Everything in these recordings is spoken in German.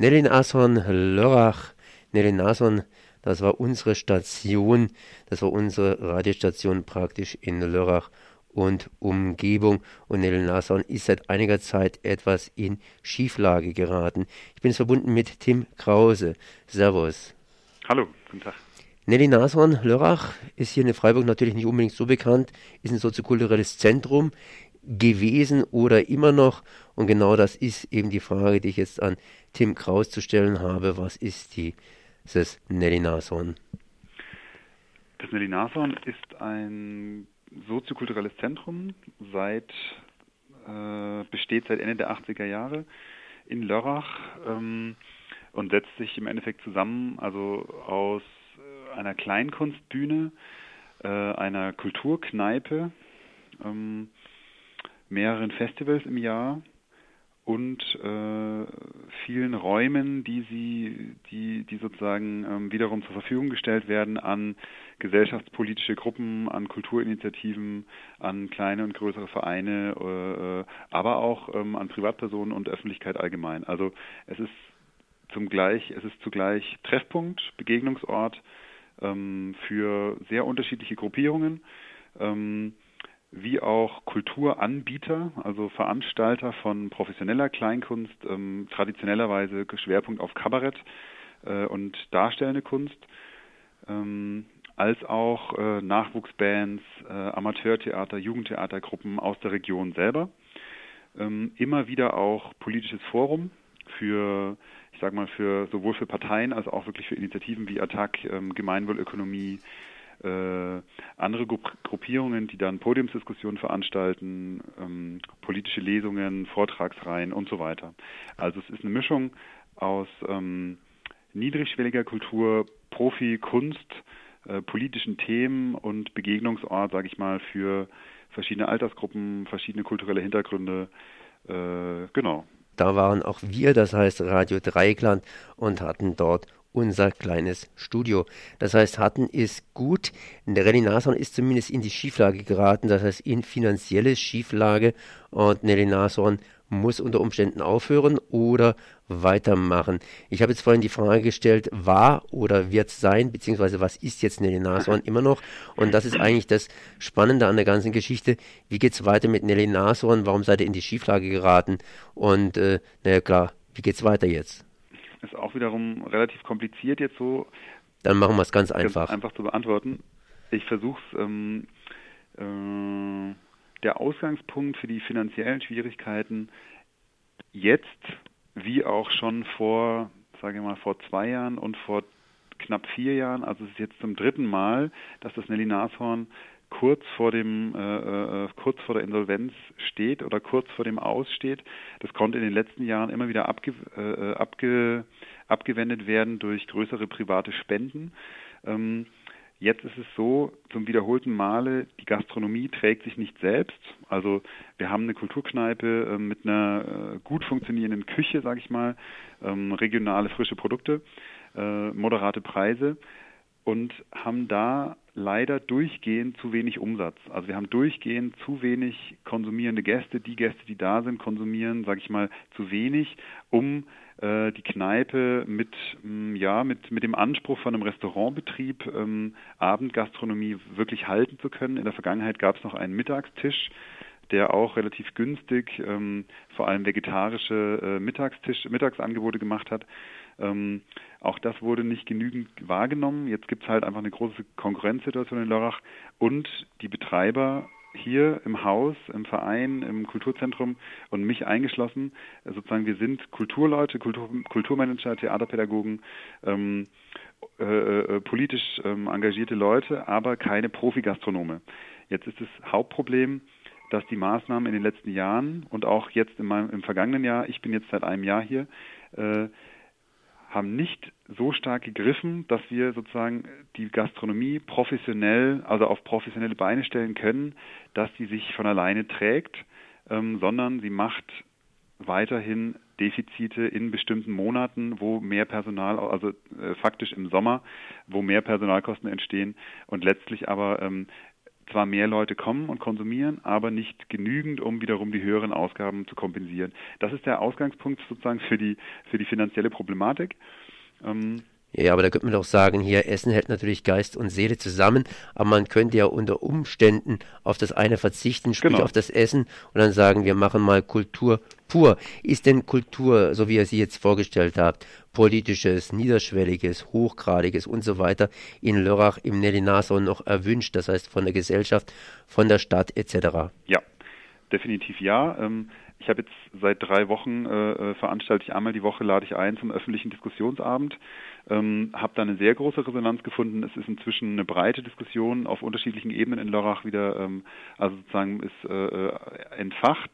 Nelly Nashorn Lörrach. Nelly Nashorn, das war unsere Station, das war unsere Radiostation praktisch in Lörrach und Umgebung. Und Nelly Nashorn ist seit einiger Zeit etwas in Schieflage geraten. Ich bin verbunden mit Tim Krause. Servus. Hallo, guten Tag. Nelly Nashorn Lörrach ist hier in Freiburg natürlich nicht unbedingt so bekannt, ist ein soziokulturelles Zentrum gewesen oder immer noch. Und genau das ist eben die Frage, die ich jetzt an Tim Kraus zu stellen habe. Was ist dieses Nelly Nashorn? Das Nelly Nashorn ist ein soziokulturelles Zentrum, seit, äh, besteht seit Ende der 80er Jahre in Lörrach ähm, und setzt sich im Endeffekt zusammen, also aus äh, einer Kleinkunstbühne, äh, einer Kulturkneipe, ähm, mehreren Festivals im Jahr und äh, vielen Räumen, die sie, die, die sozusagen ähm, wiederum zur Verfügung gestellt werden an gesellschaftspolitische Gruppen, an Kulturinitiativen, an kleine und größere Vereine, äh, äh aber auch ähm, an Privatpersonen und Öffentlichkeit allgemein. Also es ist zum gleich, es ist zugleich Treffpunkt, Begegnungsort ähm, für sehr unterschiedliche Gruppierungen. Ähm, wie auch Kulturanbieter, also Veranstalter von professioneller Kleinkunst, ähm, traditionellerweise Schwerpunkt auf Kabarett äh, und darstellende Kunst, ähm, als auch äh, Nachwuchsbands, äh, Amateurtheater, Jugendtheatergruppen aus der Region selber. Ähm, immer wieder auch politisches Forum für, ich sag mal, für sowohl für Parteien als auch wirklich für Initiativen wie Attac, ähm, Gemeinwohlökonomie, äh, andere Gruppierungen, die dann Podiumsdiskussionen veranstalten, ähm, politische Lesungen, Vortragsreihen und so weiter. Also es ist eine Mischung aus ähm, niedrigschwelliger Kultur, Profi, Kunst, äh, politischen Themen und Begegnungsort, sage ich mal, für verschiedene Altersgruppen, verschiedene kulturelle Hintergründe. Äh, genau. Da waren auch wir, das heißt Radio Dreieckland, und hatten dort unser kleines Studio. Das heißt, Hatten ist gut. Der Rallye Nashorn ist zumindest in die Schieflage geraten, das heißt in finanzielle Schieflage. Und Nelly Nashorn muss unter Umständen aufhören oder weitermachen. Ich habe jetzt vorhin die Frage gestellt, war oder wird sein, beziehungsweise was ist jetzt Nelly Nashorn immer noch? Und das ist eigentlich das Spannende an der ganzen Geschichte. Wie geht es weiter mit Nelly Nashorn? Warum seid ihr in die Schieflage geraten? Und äh, naja klar, wie geht es weiter jetzt? Ist auch wiederum relativ kompliziert jetzt so. Dann machen wir es ganz einfach. Ganz einfach zu beantworten. Ich versuche es. Ähm, äh, der Ausgangspunkt für die finanziellen Schwierigkeiten jetzt, wie auch schon vor, sage ich mal, vor zwei Jahren und vor knapp vier Jahren, also es ist jetzt zum dritten Mal, dass das Nelly Nashorn kurz vor dem äh, äh, kurz vor der Insolvenz steht oder kurz vor dem Aussteht. Das konnte in den letzten Jahren immer wieder abge, äh, abge, abgewendet werden durch größere private Spenden. Ähm, Jetzt ist es so, zum wiederholten Male, die Gastronomie trägt sich nicht selbst. Also wir haben eine Kulturkneipe äh, mit einer äh, gut funktionierenden Küche, sage ich mal, ähm, regionale frische Produkte, äh, moderate Preise und haben da leider durchgehend zu wenig Umsatz. Also wir haben durchgehend zu wenig konsumierende Gäste. Die Gäste, die da sind, konsumieren, sage ich mal, zu wenig, um äh, die Kneipe mit mh, mm, ja mit mit dem Anspruch von einem Restaurantbetrieb ähm, Abendgastronomie wirklich halten zu können. In der Vergangenheit gab es noch einen Mittagstisch der auch relativ günstig ähm, vor allem vegetarische äh, Mittagstisch, Mittagsangebote gemacht hat. Ähm, auch das wurde nicht genügend wahrgenommen. Jetzt gibt es halt einfach eine große Konkurrenzsituation in Lörrach und die Betreiber hier im Haus, im Verein, im Kulturzentrum und mich eingeschlossen. Äh, sozusagen, wir sind Kulturleute, Kultur, Kulturmanager, Theaterpädagogen, ähm, äh, äh, politisch ähm, engagierte Leute, aber keine Profi-Gastronome. Jetzt ist das Hauptproblem, dass die Maßnahmen in den letzten Jahren und auch jetzt in meinem, im vergangenen Jahr, ich bin jetzt seit einem Jahr hier, äh, haben nicht so stark gegriffen, dass wir sozusagen die Gastronomie professionell, also auf professionelle Beine stellen können, dass sie sich von alleine trägt, ähm, sondern sie macht weiterhin Defizite in bestimmten Monaten, wo mehr Personal, also äh, faktisch im Sommer, wo mehr Personalkosten entstehen und letztlich aber ähm, zwar mehr Leute kommen und konsumieren, aber nicht genügend, um wiederum die höheren Ausgaben zu kompensieren. Das ist der Ausgangspunkt sozusagen für die, für die finanzielle Problematik. Ähm, ja, aber da könnte man doch sagen, hier Essen hält natürlich Geist und Seele zusammen, aber man könnte ja unter Umständen auf das eine verzichten, sprich genau. auf das Essen und dann sagen, wir machen mal Kultur pur. Ist denn Kultur, so wie ihr sie jetzt vorgestellt habt, politisches, niederschwelliges, hochgradiges und so weiter in Lörrach im Nelly-Nassau noch erwünscht, das heißt von der Gesellschaft, von der Stadt etc.? Ja, definitiv ja. Ähm, ich habe jetzt seit drei Wochen äh, äh, veranstalte ich einmal die Woche, lade ich ein zum öffentlichen Diskussionsabend ähm, habe da eine sehr große Resonanz gefunden. Es ist inzwischen eine breite Diskussion auf unterschiedlichen Ebenen in Lörrach wieder, ähm, also sozusagen ist äh, äh entfacht.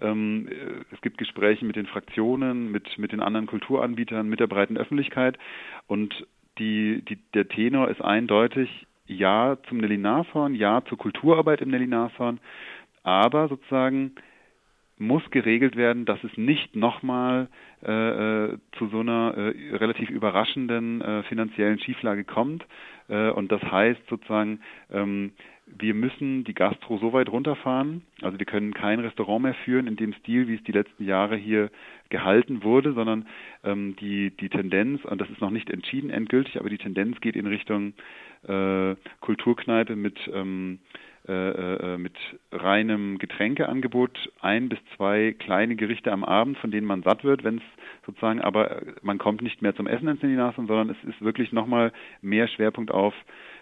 Ähm, äh, es gibt Gespräche mit den Fraktionen, mit, mit den anderen Kulturanbietern, mit der breiten Öffentlichkeit und die, die, der Tenor ist eindeutig Ja zum Nelly Nashorn, Ja zur Kulturarbeit im Nelly Nashorn, aber sozusagen muss geregelt werden, dass es nicht nochmal äh, äh, zu so einer äh, relativ überraschenden äh, finanziellen Schieflage kommt. Äh, und das heißt sozusagen, ähm, wir müssen die Gastro so weit runterfahren, also wir können kein Restaurant mehr führen in dem Stil, wie es die letzten Jahre hier gehalten wurde, sondern ähm, die, die Tendenz, und das ist noch nicht entschieden endgültig, aber die Tendenz geht in Richtung äh, Kulturkneipe mit ähm, äh, äh, mit reinem Getränkeangebot ein bis zwei kleine Gerichte am Abend, von denen man satt wird, wenn es sozusagen, aber man kommt nicht mehr zum Essen ins Seminar, sondern es ist wirklich nochmal mehr Schwerpunkt auf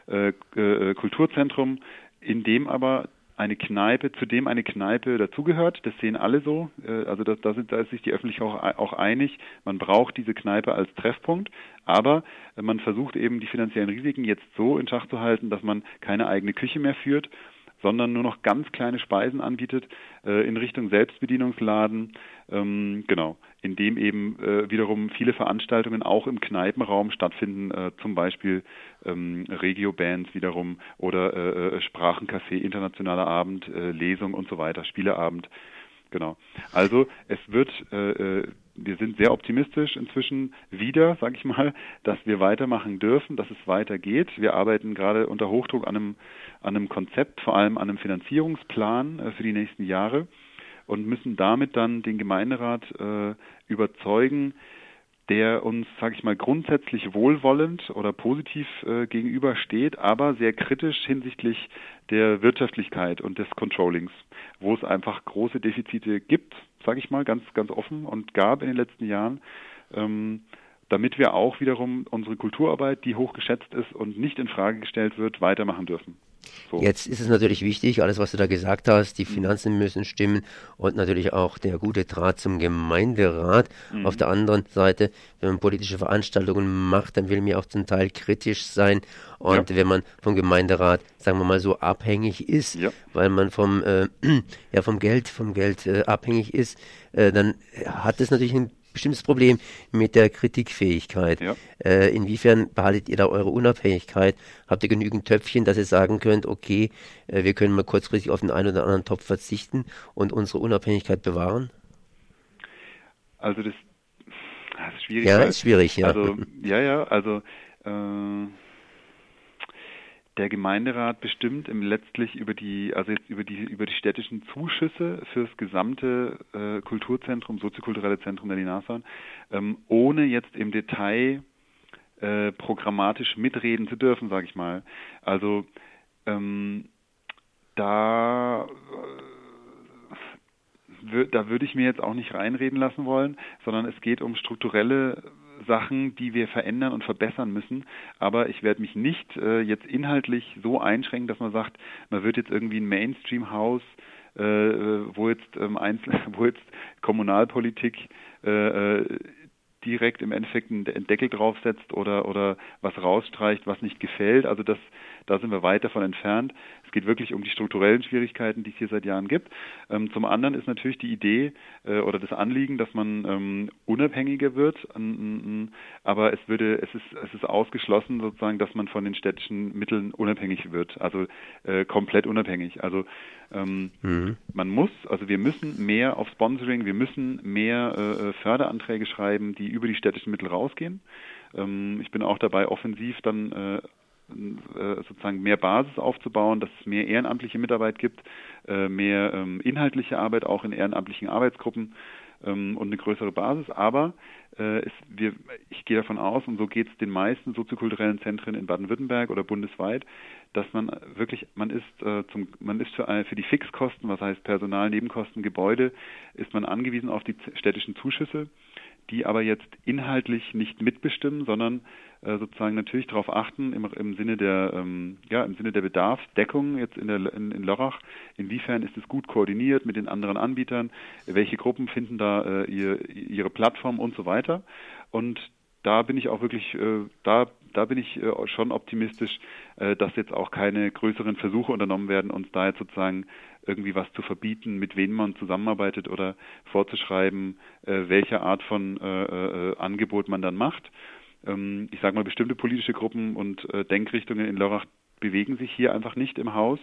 äh, äh, Kulturzentrum, in dem aber eine Kneipe, zu dem eine Kneipe dazugehört. Das sehen alle so. Äh, also da, da, sind, da ist sich die Öffentlichkeit auch, auch einig. Man braucht diese Kneipe als Treffpunkt, aber man versucht eben die finanziellen Risiken jetzt so in Schach zu halten, dass man keine eigene Küche mehr führt sondern nur noch ganz kleine Speisen anbietet äh, in Richtung Selbstbedienungsladen, ähm, genau, in dem eben äh, wiederum viele Veranstaltungen auch im Kneipenraum stattfinden, äh, zum Beispiel ähm, Regio-Bands wiederum oder äh, äh, Sprachencafé, internationaler Abend, äh, Lesung und so weiter, Spieleabend. Genau. Also es wird, äh, wir sind sehr optimistisch inzwischen wieder, sage ich mal, dass wir weitermachen dürfen, dass es weitergeht. Wir arbeiten gerade unter Hochdruck an einem, an einem Konzept, vor allem an einem Finanzierungsplan äh, für die nächsten Jahre und müssen damit dann den Gemeinderat äh, überzeugen, der uns, sage ich mal, grundsätzlich wohlwollend oder positiv äh, gegenübersteht, aber sehr kritisch hinsichtlich der Wirtschaftlichkeit und des Controllings, wo es einfach große Defizite gibt, sage ich mal, ganz, ganz offen und gab in den letzten Jahren. Ähm, damit wir auch wiederum unsere Kulturarbeit, die hoch geschätzt ist und nicht in Frage gestellt wird, weitermachen dürfen. So. Jetzt ist es natürlich wichtig, alles was du da gesagt hast, die mhm. Finanzen müssen stimmen und natürlich auch der gute Draht zum Gemeinderat. Mhm. Auf der anderen Seite, wenn man politische Veranstaltungen macht, dann will man auch zum Teil kritisch sein. Und ja. wenn man vom Gemeinderat, sagen wir mal so, abhängig ist, ja. weil man vom, äh, ja, vom Geld, vom Geld äh, abhängig ist, äh, dann hat das natürlich einen bestimmtes Problem mit der Kritikfähigkeit. Ja. Äh, inwiefern behaltet ihr da eure Unabhängigkeit? Habt ihr genügend Töpfchen, dass ihr sagen könnt, okay, äh, wir können mal kurzfristig auf den einen oder anderen Topf verzichten und unsere Unabhängigkeit bewahren? Also das, das ist schwierig. Ja, ist schwierig, ja. Also, ja, ja, also äh, der Gemeinderat bestimmt im letztlich über die, also jetzt über die, über die städtischen Zuschüsse fürs gesamte äh, Kulturzentrum, soziokulturelle Zentrum der Linasan, ähm, ohne jetzt im Detail äh, programmatisch mitreden zu dürfen, sage ich mal. Also ähm, da äh, da würde ich mir jetzt auch nicht reinreden lassen wollen, sondern es geht um strukturelle Sachen, die wir verändern und verbessern müssen. Aber ich werde mich nicht äh, jetzt inhaltlich so einschränken, dass man sagt, man wird jetzt irgendwie ein Mainstream-Haus, äh, wo jetzt ähm, wo jetzt Kommunalpolitik äh, äh, direkt im Endeffekt einen Deckel draufsetzt oder oder was rausstreicht, was nicht gefällt. Also das da sind wir weit davon entfernt. Es geht wirklich um die strukturellen Schwierigkeiten, die es hier seit Jahren gibt. Ähm, zum anderen ist natürlich die Idee äh, oder das Anliegen, dass man ähm, unabhängiger wird, aber es würde, es ist, es ist ausgeschlossen sozusagen, dass man von den städtischen Mitteln unabhängig wird, also äh, komplett unabhängig. Also ähm, mhm. man muss, also wir müssen mehr auf Sponsoring, wir müssen mehr äh, Förderanträge schreiben, die über die städtischen Mittel rausgehen. Ähm, ich bin auch dabei, offensiv dann äh, äh, sozusagen mehr Basis aufzubauen, dass es mehr ehrenamtliche Mitarbeit gibt, äh, mehr ähm, inhaltliche Arbeit auch in ehrenamtlichen Arbeitsgruppen ähm, und eine größere Basis. Aber äh, es, wir, ich gehe davon aus, und so geht es den meisten soziokulturellen Zentren in Baden-Württemberg oder bundesweit, dass man wirklich, man ist äh, zum, man ist für, für die Fixkosten, was heißt Personal, Nebenkosten, Gebäude, ist man angewiesen auf die städtischen Zuschüsse die aber jetzt inhaltlich nicht mitbestimmen, sondern äh, sozusagen natürlich darauf achten im, im Sinne der ähm, ja im Sinne der Bedarfsdeckung jetzt in der in, in Lörrach. Inwiefern ist es gut koordiniert mit den anderen Anbietern? Welche Gruppen finden da äh, ihr, ihre Plattform und so weiter? Und da bin ich auch wirklich äh, da da bin ich äh, schon optimistisch, äh, dass jetzt auch keine größeren Versuche unternommen werden, uns da jetzt sozusagen irgendwie was zu verbieten, mit wem man zusammenarbeitet oder vorzuschreiben, welche Art von Angebot man dann macht. Ähm, ich sage mal, bestimmte politische Gruppen und Denkrichtungen in Lörrach bewegen sich hier einfach nicht im Haus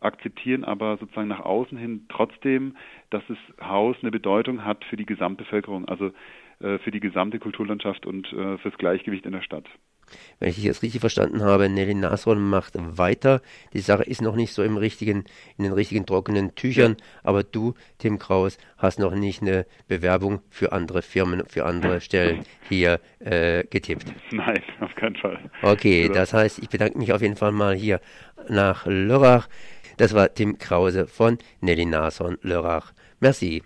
akzeptieren aber sozusagen nach außen hin trotzdem, dass das Haus eine Bedeutung hat für die Gesamtbevölkerung, also für die gesamte Kulturlandschaft und äh, fürs Gleichgewicht in der Stadt. Wenn ich dich jetzt richtig verstanden habe, Nelly Nasron macht weiter. Die Sache ist noch nicht so im richtigen, in den richtigen trockenen Tüchern, aber du, Tim Kraus, hast noch nicht eine Bewerbung für andere Firmen, für andere Stellen hier äh, getippt. Nein, auf keinen Fall. Okay, Oder? das heißt, ich bedanke mich auf jeden Fall mal hier nach Lörrach. Das war Tim Krause von Nelly Nason Lörrach. Merci.